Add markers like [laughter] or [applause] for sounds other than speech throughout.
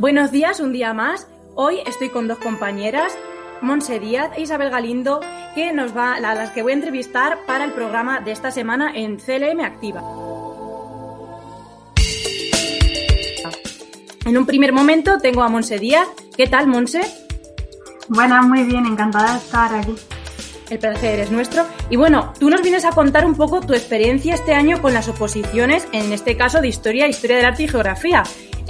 Buenos días, un día más. Hoy estoy con dos compañeras, Monse Díaz e Isabel Galindo, que nos va, a las que voy a entrevistar para el programa de esta semana en CLM Activa. En un primer momento tengo a Monse Díaz. ¿Qué tal, Monse? Bueno, muy bien, encantada de estar aquí. El placer es nuestro. Y bueno, tú nos vienes a contar un poco tu experiencia este año con las oposiciones, en este caso de Historia, Historia del Arte y Geografía.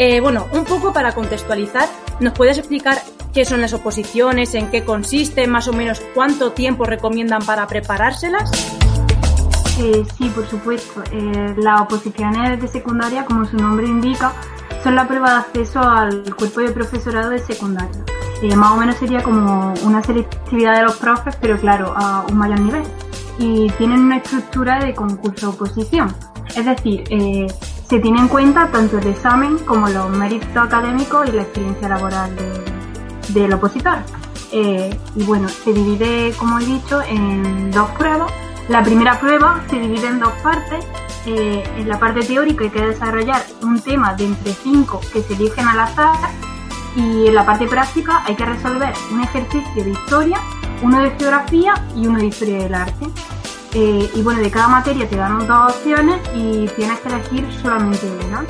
Eh, bueno, un poco para contextualizar, ¿nos puedes explicar qué son las oposiciones, en qué consisten, más o menos cuánto tiempo recomiendan para preparárselas? Eh, sí, por supuesto. Eh, las oposiciones de secundaria, como su nombre indica, son la prueba de acceso al cuerpo de profesorado de secundaria. más o menos sería como una selectividad de los profes, pero claro, a un mayor nivel. Y tienen una estructura de concurso-oposición. Es decir, se tiene en cuenta tanto el examen como los méritos académicos y la experiencia laboral del opositor. Eh, y bueno, se divide, como he dicho, en dos pruebas. La primera prueba se divide en dos partes. Eh, en la parte teórica hay que desarrollar un tema de entre cinco que se eligen al azar y en la parte práctica hay que resolver un ejercicio de historia, uno de geografía y uno de historia del arte. Eh, y bueno, de cada materia te dan dos opciones y tienes que elegir solamente una.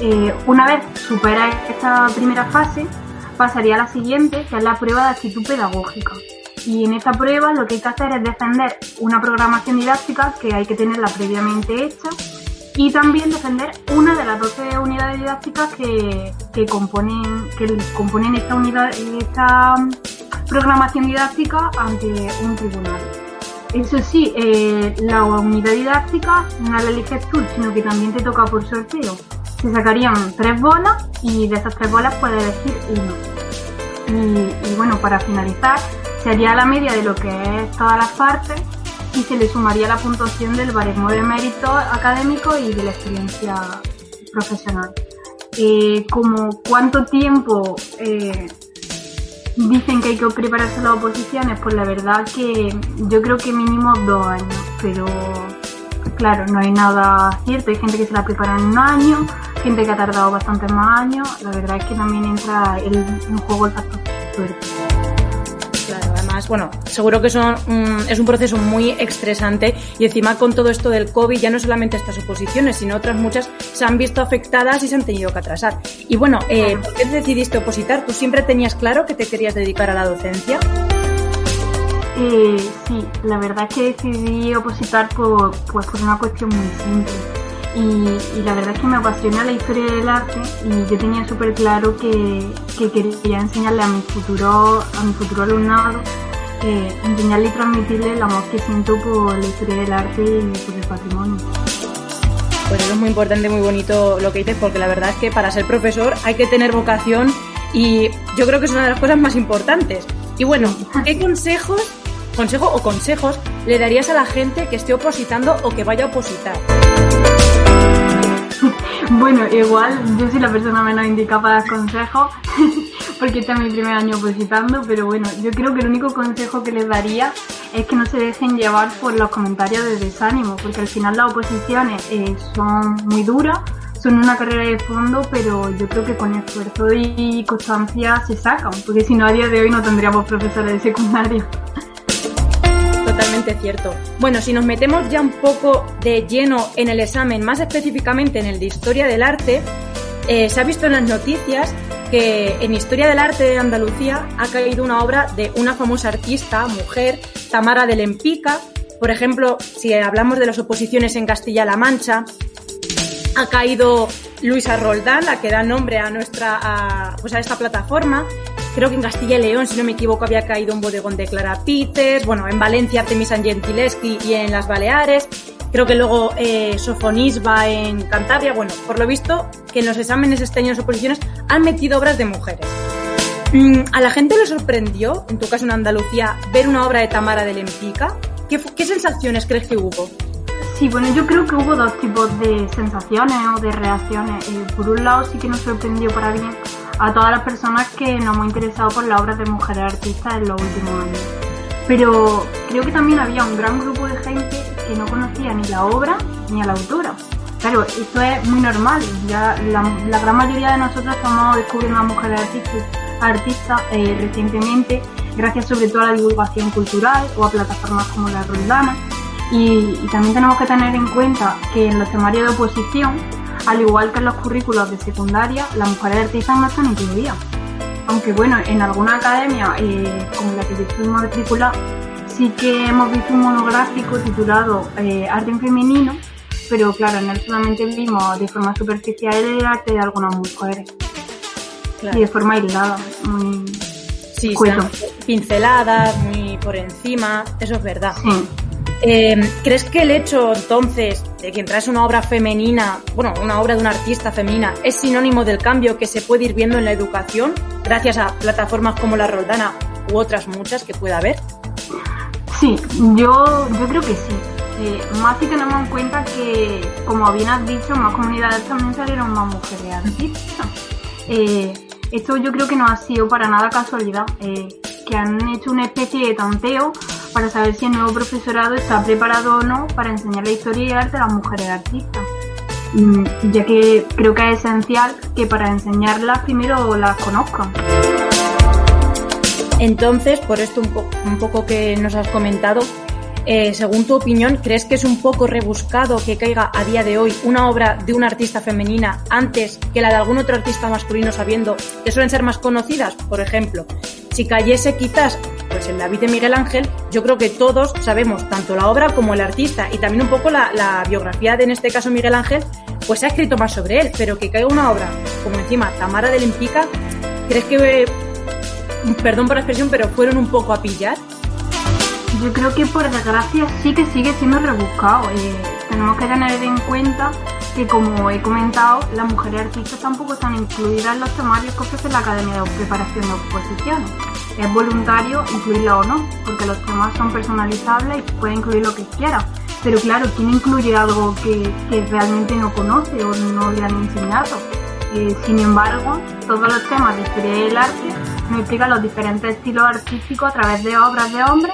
Eh, una vez superas esta primera fase, pasaría a la siguiente, que es la prueba de actitud pedagógica. Y en esta prueba lo que hay que hacer es defender una programación didáctica que hay que tenerla previamente hecha y también defender una de las 12 unidades didácticas que, que componen, que componen esta, unidad, esta programación didáctica ante un tribunal. Eso sí, eh, la unidad didáctica no la eliges tú, sino que también te toca por sorteo. Se sacarían tres bolas y de esas tres bolas puedes elegir uno. Y, bueno, para finalizar, se haría la media de lo que es todas las partes y se le sumaría la puntuación del baremo de mérito académico y de la experiencia profesional. Eh, como cuánto tiempo eh, dicen que hay que prepararse las oposiciones, pues la verdad que yo creo que mínimo dos años, pero claro, no hay nada cierto. Hay gente que se la prepara en un año, gente que ha tardado bastantes más años. La verdad es que también entra en juego el factor suerte bueno, seguro que son, es un proceso muy estresante y encima con todo esto del COVID ya no solamente estas oposiciones, sino otras muchas se han visto afectadas y se han tenido que atrasar. Y bueno, eh, ¿por qué decidiste opositar? ¿Tú siempre tenías claro que te querías dedicar a la docencia? Eh, sí, la verdad es que decidí opositar por, pues, por una cuestión muy simple y, la verdad es que me apasiona la historia del arte y yo tenía súper claro que, quería enseñarle a mi futuro, a mi futuro alumnado, eh, enseñarle y transmitirle el amor que siento por la historia del arte y por el patrimonio. Pues eso es muy importante, muy bonito lo que dices, porque la verdad es que para ser profesor hay que tener vocación y yo creo que es una de las cosas más importantes. Y bueno, ¿qué [laughs] consejos, consejo o consejos le darías a la gente que esté opositando o que vaya a opositar? Bueno, igual yo soy la persona menos indicada para dar consejos, [laughs] porque este es mi primer año opositando, pero bueno, yo creo que el único consejo que les daría es que no se dejen llevar por los comentarios de desánimo, porque al final las oposiciones eh, son muy duras, son una carrera de fondo, pero yo creo que con esfuerzo y constancia se sacan, porque si no a día de hoy no tendríamos profesores de secundaria totalmente cierto. Bueno, si nos metemos ya un poco de lleno en el examen, más específicamente en el de Historia del Arte, eh, se ha visto en las noticias que en Historia del Arte de Andalucía ha caído una obra de una famosa artista, mujer, Tamara de Lempica. Por ejemplo, si hablamos de las oposiciones en Castilla-La Mancha, ha caído Luisa Roldán, la que da nombre a nuestra, pues a esta plataforma. Creo que en Castilla y León, si no me equivoco, había caído un bodegón de Clara Peters, bueno, en Valencia Artemisa Gentileschi y en las Baleares. Creo que luego eh, va en Cantabria. Bueno, por lo visto, que en los exámenes este año en oposiciones han metido obras de mujeres. Mm, ¿A la gente le sorprendió, en tu caso en Andalucía, ver una obra de Tamara de Lempica? ¿Qué, qué sensaciones crees que hubo? Sí, bueno, yo creo que hubo dos tipos de sensaciones o de reacciones. Eh, por un lado, sí que nos sorprendió para bien a todas las personas que nos hemos interesado por las obras de mujeres artistas en los últimos años. Pero creo que también había un gran grupo de gente que no conocía ni la obra ni a la autora. Claro, esto es muy normal. Ya la, gran mayoría de nosotros estamos descubriendo a mujeres artistas, eh, recientemente, gracias sobre todo a la divulgación cultural o a plataformas como la Roldana. Y, también tenemos que tener en cuenta que en los temarios de oposición, al igual que en los currículos de secundaria, las mujeres artistas no están incluidas. Aunque bueno, en alguna academia, eh, como la que yo estoy matriculada, sí que hemos visto un monográfico titulado eh, Arte en Femenino, pero claro, él solamente vimos de forma superficial el arte de algunas mujeres. Y de forma aislada, muy sí, pinceladas, muy por encima, eso es verdad. Sí. Eh, ¿Crees que el hecho entonces de que entras una obra femenina, bueno, una obra de una artista femenina, es sinónimo del cambio que se puede ir viendo en la educación gracias a plataformas como la Roldana u otras muchas que pueda haber? Sí, yo, yo creo que sí. Eh, más si tenemos en cuenta que, como bien has dicho, más comunidades también salieron más mujeres artistas. Eh, esto yo creo que no ha sido para nada casualidad, eh, que han hecho una especie de tanteo para saber si el nuevo profesorado está preparado o no para enseñar la historia y arte a las mujeres artistas. Mm, ya que creo que es esencial que para enseñarlas primero las conozcan. Entonces, por esto un, poco que nos has comentado, eh, según tu opinión, ¿crees que es un poco rebuscado que caiga a día de hoy una obra de una artista femenina antes que la de algún otro artista masculino sabiendo que suelen ser más conocidas? Por ejemplo, si cayese quizás pues en David de Miguel Ángel, yo creo que todos sabemos tanto la obra como el artista y también un poco la, biografía de, en este caso, Miguel Ángel, pues se ha escrito más sobre él, pero que caiga una obra como encima Tamara de Lempica, ¿crees que, perdón por la expresión, pero fueron un poco a pillar? Yo creo que por desgracia sí que sigue siendo rebuscado. Eh, tenemos que tener en cuenta que, como he comentado, las mujeres artistas tampoco están incluidas en los temarios que ofrece la Academia de Preparación de Oposiciones es voluntario incluirlo o no, porque los temas son personalizables y puede incluir lo que quiera. Pero claro, ¿quién incluye algo que, realmente no conoce o no le han enseñado? Eh, sin embargo, todos los temas de historia del arte explican los diferentes estilos artísticos a través de obras de hombres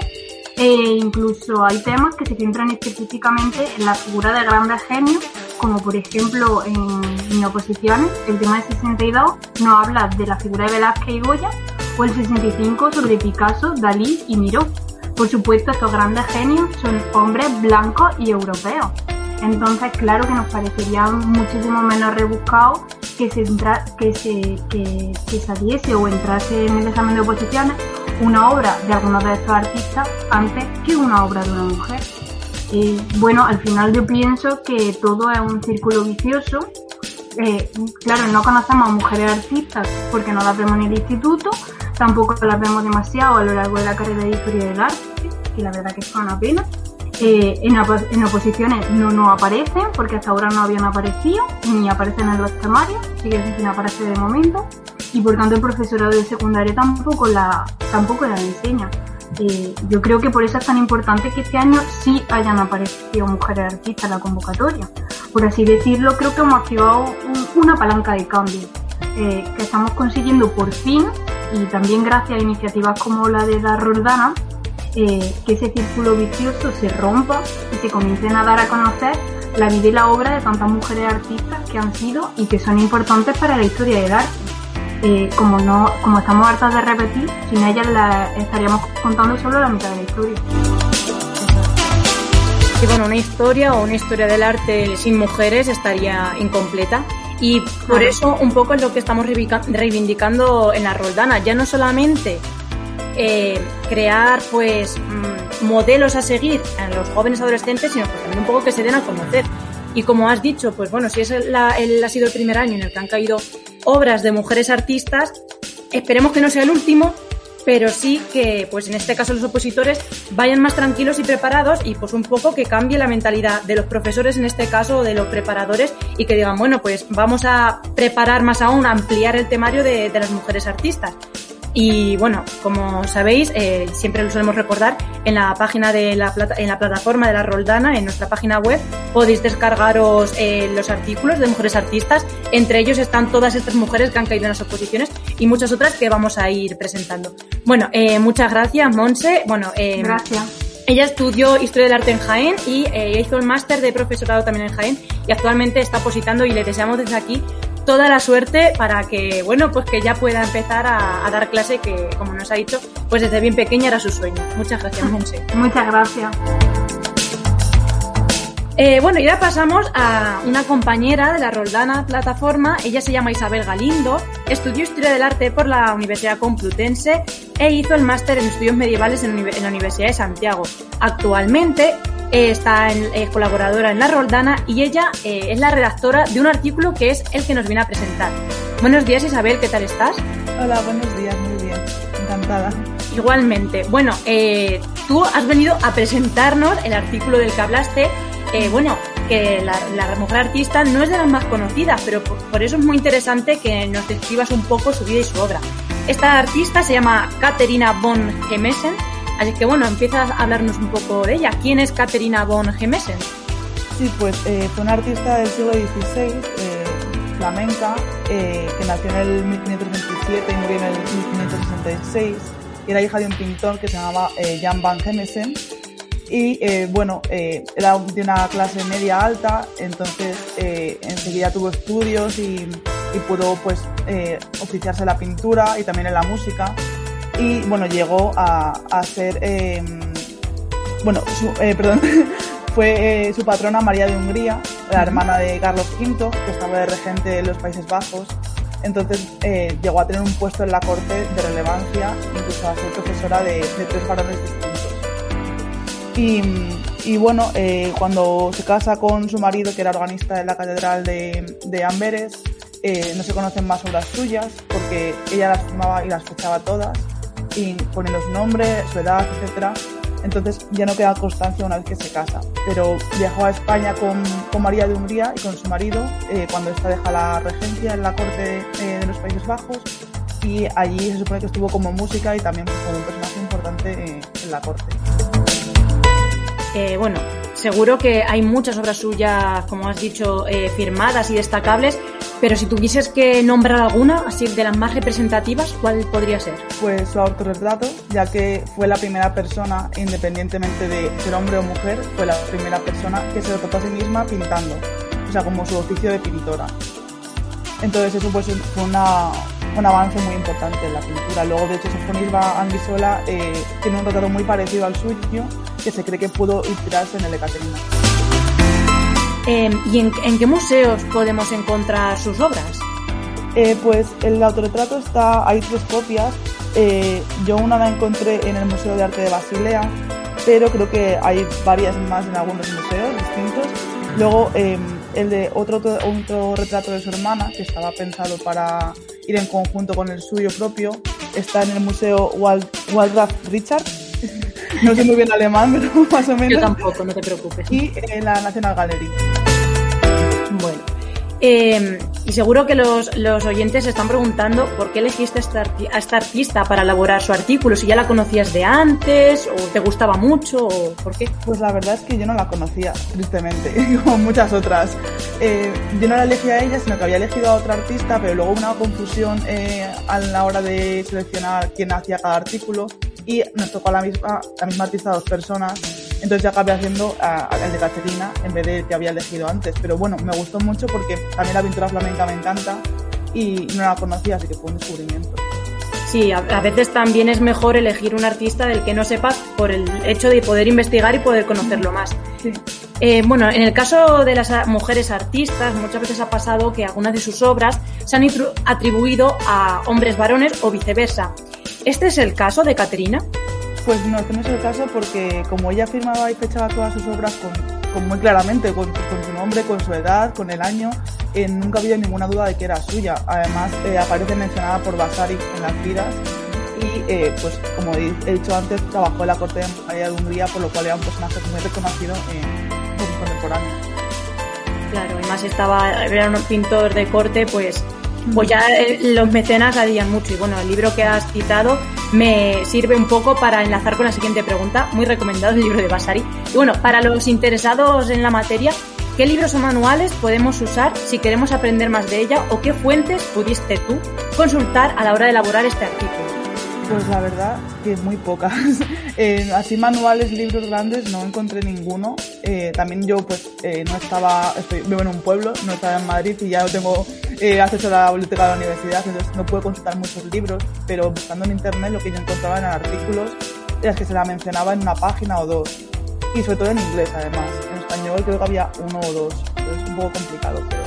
e incluso hay temas que se centran específicamente en la figura de grandes genios, como por ejemplo en, en oposiciones, el tema de 62 nos habla de la figura de Velázquez y Goya, o el 65 sobre Picasso, Dalí y Miró. Por supuesto, estos grandes genios son hombres blancos y europeos. Entonces, claro que nos parecería muchísimo menos rebuscado que se, que se que, saliese o entrase en el examen de oposiciones una obra de algunos de estos artistas antes que una obra de una mujer. Eh, bueno, al final yo pienso que todo es un círculo vicioso. Eh, claro, no conocemos a mujeres artistas porque no las vemos en el instituto, Tampoco las vemos demasiado a lo largo de la carrera de historia del arte, y la verdad que es una pena. Eh, en, oposiciones no nos aparecen, porque hasta ahora no habían aparecido, ni aparecen en los temarios, sigue sin aparecer de momento, y por tanto el profesorado de secundaria tampoco la, tampoco la enseña. Eh, yo creo que por eso es tan importante que este año sí hayan aparecido mujeres artistas en la convocatoria. Por así decirlo, creo que hemos activado una palanca de cambio, eh, que estamos consiguiendo por fin y también gracias a iniciativas como la de la Roldana, eh, que ese círculo vicioso se rompa y se comiencen a dar a conocer la vida y la obra de tantas mujeres artistas que han sido y que son importantes para la historia del arte. Eh, como no, como estamos hartas de repetir, sin ellas la estaríamos contando solo la mitad de la historia. Y bueno, una historia o una historia del arte sin mujeres estaría incompleta. Y por eso un poco es lo que estamos reivindicando en la Roldana, ya no solamente eh, crear pues mm, modelos a seguir en los jóvenes adolescentes, sino pues también un poco que se den a conocer. Y como has dicho, pues bueno, si es el, ha sido el primer año en el que han caído obras de mujeres artistas, esperemos que no sea el último pero sí que, pues en este caso los opositores vayan más tranquilos y preparados y pues un poco que cambie la mentalidad de los profesores en este caso, de los preparadores y que digan, bueno, pues vamos a preparar más aún, ampliar el temario de, de las mujeres artistas. Y bueno, como sabéis, eh, siempre lo solemos recordar, en la página de la, plata, en la plataforma de la Roldana, en nuestra página web, podéis descargaros eh, los artículos de mujeres artistas. Entre ellos están todas estas mujeres que han caído en las oposiciones y muchas otras que vamos a ir presentando. Bueno, eh, muchas gracias, Monse. Bueno, eh, gracias. Ella estudió Historia del Arte en Jaén y eh, hizo el máster de profesorado también en Jaén y actualmente está positando y le deseamos desde aquí toda la suerte para que, bueno, pues que ya pueda empezar a, a, dar clase que, como nos ha dicho, pues desde bien pequeña era su sueño. Muchas gracias, [laughs] Monse. Muchas gracias. Eh, bueno, y ahora pasamos a una compañera de la Roldana plataforma. Ella se llama Isabel Galindo, estudió Historia del Arte por la Universidad Complutense e hizo el máster en Estudios Medievales en, en la Universidad de Santiago. Actualmente eh, está en, eh, colaboradora en la Roldana y ella eh, es la redactora de un artículo que es el que nos viene a presentar. Buenos días Isabel, ¿qué tal estás? Hola, buenos días, muy bien, encantada. Igualmente. Bueno, eh, tú has venido a presentarnos el artículo del que hablaste. Bueno, que la, la, mujer artista no es de las más conocidas, pero por, por, eso es muy interesante que nos describas un poco su vida y su obra. Esta artista se llama Caterina von Gemesen, así que bueno, empiezas a hablarnos un poco de ella. ¿Quién es Caterina von Gemesen? Sí, pues eh, fue una artista del siglo XVI, eh, flamenca, eh, que nació en el 1527 y murió en el 1566. Y era hija de un pintor que se llamaba Jan van Gemesen. Y bueno, era de una clase media alta, entonces enseguida tuvo estudios y, y pudo pues oficiarse en la pintura y también en la música. Y bueno, llegó a, a ser, eh, bueno, su, eh, perdón, [laughs] fue eh, su patrona María de Hungría, la hermana de Carlos V, que estaba de regente en los Países Bajos. Entonces eh, llegó a tener un puesto en la corte de relevancia, incluso a ser profesora de, de tres varones distintos. Y, y bueno, cuando se casa con su marido, que era organista de la catedral de, de Amberes, no se conocen más obras suyas porque ella las firmaba y las fechaba todas y pone los nombres, su edad, etcétera. Entonces ya no queda constancia una vez que se casa. Pero viajó a España con, con María de Hungría y con su marido eh, cuando esta deja la regencia en la corte eh, de los Países Bajos y allí se supone que estuvo como música y también pues, como un personaje importante eh, en la corte. Eh, bueno, seguro que hay muchas obras suyas, como has dicho, eh, firmadas y destacables, pero si tuvieses que nombrar alguna, así de las más representativas, ¿cuál podría ser? Pues su autorretrato, ya que fue la primera persona, independientemente de ser hombre o mujer, fue la primera persona que se retrató a sí misma pintando, o sea, como su oficio de pintora. Entonces eso pues fue un avance muy importante en la pintura. Luego, de hecho, Sofonisba Anguissola eh, tiene un retrato muy parecido al suyo, que se cree que pudo inspirarse en el de Caterina. Eh, ¿Y en, qué museos podemos encontrar sus obras? Eh, pues el autorretrato está, hay tres copias. Eh, yo una la encontré en el Museo de Arte de Basilea, pero creo que hay varias más en algunos museos distintos. Luego eh, el de otro, otro retrato de su hermana, que estaba pensado para ir en conjunto con el suyo propio, está en el Museo Wald, Waldraff Richard. No sé muy bien alemán, pero [laughs] más o menos. Yo tampoco, no te preocupes. Y en la National Gallery. Bueno. Eh, y seguro que los, los, oyentes se están preguntando por qué elegiste a esta, a esta, artista para elaborar su artículo, si ya la conocías de antes o te gustaba mucho o por qué. Pues la verdad es que yo no la conocía, tristemente, [laughs] como muchas otras. Eh, yo no la elegí a ella, sino que había elegido a otra artista, pero luego una confusión eh, a la hora de seleccionar quién hacía cada artículo y nos tocó a la misma, la misma artista a dos personas entonces ya acabé haciendo uh, el de Caterina en vez de que había elegido antes. Pero bueno, me gustó mucho porque también la pintura flamenca me encanta y no la conocía, así que fue un descubrimiento. Sí, a, a, veces también es mejor elegir un artista del que no sepas por el hecho de poder investigar y poder conocerlo más. Sí. Eh, bueno, en el caso de las mujeres artistas, muchas veces ha pasado que algunas de sus obras se han atribuido a hombres varones o viceversa. ¿Este es el caso de Caterina? Pues no, este no es el caso porque como ella firmaba y fechaba todas sus obras con, con muy claramente, con, con, su nombre, con su edad, con el año, eh, nunca había ninguna duda de que era suya. Además, eh, aparece mencionada por Vasari en las vidas y eh, pues como he dicho antes trabajó en la corte de María de Hungría por lo cual era un personaje muy reconocido en contemporáneo. Claro, además estaba, era un pintor de corte, pues pues ya eh, los mecenas harían mucho. Y bueno, el libro que has citado me sirve un poco para enlazar con la siguiente pregunta. Muy recomendado el libro de Basari. Y bueno, para los interesados en la materia, ¿qué libros o manuales podemos usar si queremos aprender más de ella o qué fuentes pudiste tú consultar a la hora de elaborar este artículo? Pues la verdad que muy pocas. [laughs] Eh, así manuales, libros grandes, no encontré ninguno. Eh, también yo pues eh, no estaba, estoy, vivo en un pueblo, no estaba en Madrid y ya no tengo acceso a la biblioteca de la universidad, entonces no puedo consultar muchos libros, pero buscando en internet lo que yo encontraba eran artículos en los que se la mencionaba en una página o dos. Y sobre todo en inglés además. En español creo que había uno o dos. Entonces es un poco complicado, pero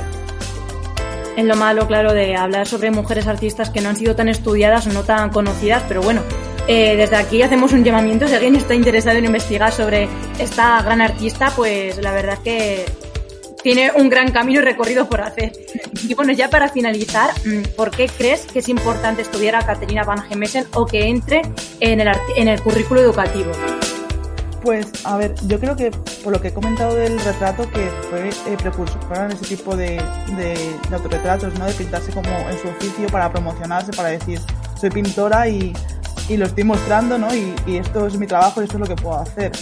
es lo malo, claro, de hablar sobre mujeres artistas que no han sido tan estudiadas o no tan conocidas, pero bueno, eh, desde aquí hacemos un llamamiento. Si alguien está interesado en investigar sobre esta gran artista, pues la verdad es que tiene un gran camino recorrido por hacer. Y bueno, ya para finalizar, mm, ¿por qué crees que es importante estudiar a Caterina Van Gemesen o que entre en el, en el currículo educativo? Pues, a ver, yo creo que por lo que he comentado del retrato, que fue eh, precursor en ese tipo de, de, autorretratos, ¿no? De pintarse como en su oficio para promocionarse, para decir, soy pintora y, y lo estoy mostrando, ¿no? Y, y, esto es mi trabajo y esto es lo que puedo hacer.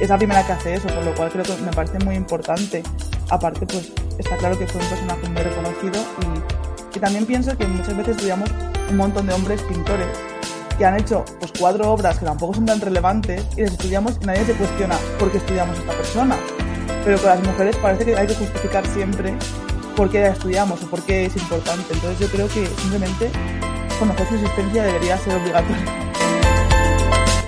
Es la primera que hace eso, por lo cual creo que me parece muy importante. Aparte, pues está claro que fue un personaje muy reconocido y, también pienso que muchas veces estudiamos un montón de hombres pintores que han hecho pues cuatro obras que tampoco son tan relevantes y las estudiamos y nadie se cuestiona por qué estudiamos a esta persona. Pero con las mujeres parece que hay que justificar siempre por qué la estudiamos o por qué es importante. Entonces yo creo que simplemente conocer su existencia debería ser obligatorio.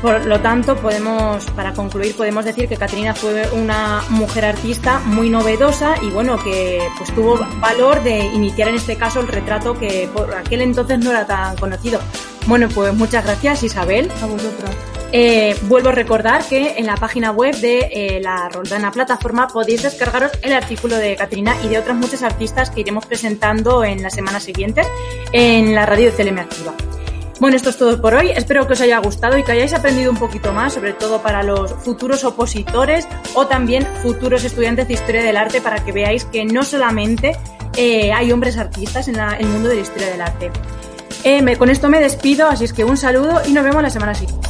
Por lo tanto, podemos, para concluir, podemos decir que Caterina fue una mujer artista muy novedosa y bueno, que pues tuvo valor de iniciar en este caso el retrato que por aquel entonces no era tan conocido. Bueno, pues muchas gracias Isabel. A vosotros. Eh, vuelvo a recordar que en la página web de eh, la Roldana plataforma podéis descargaros el artículo de Caterina y de otras muchas artistas que iremos presentando en las semanas siguientes en la radio de CLM Activa. Bueno, esto es todo por hoy. Espero que os haya gustado y que hayáis aprendido un poquito más, sobre todo para los futuros opositores o también futuros estudiantes de historia del arte, para que veáis que no solamente eh, hay hombres artistas en el mundo de la historia del arte. Eh, con esto me despido, así es que un saludo y nos vemos la semana siguiente.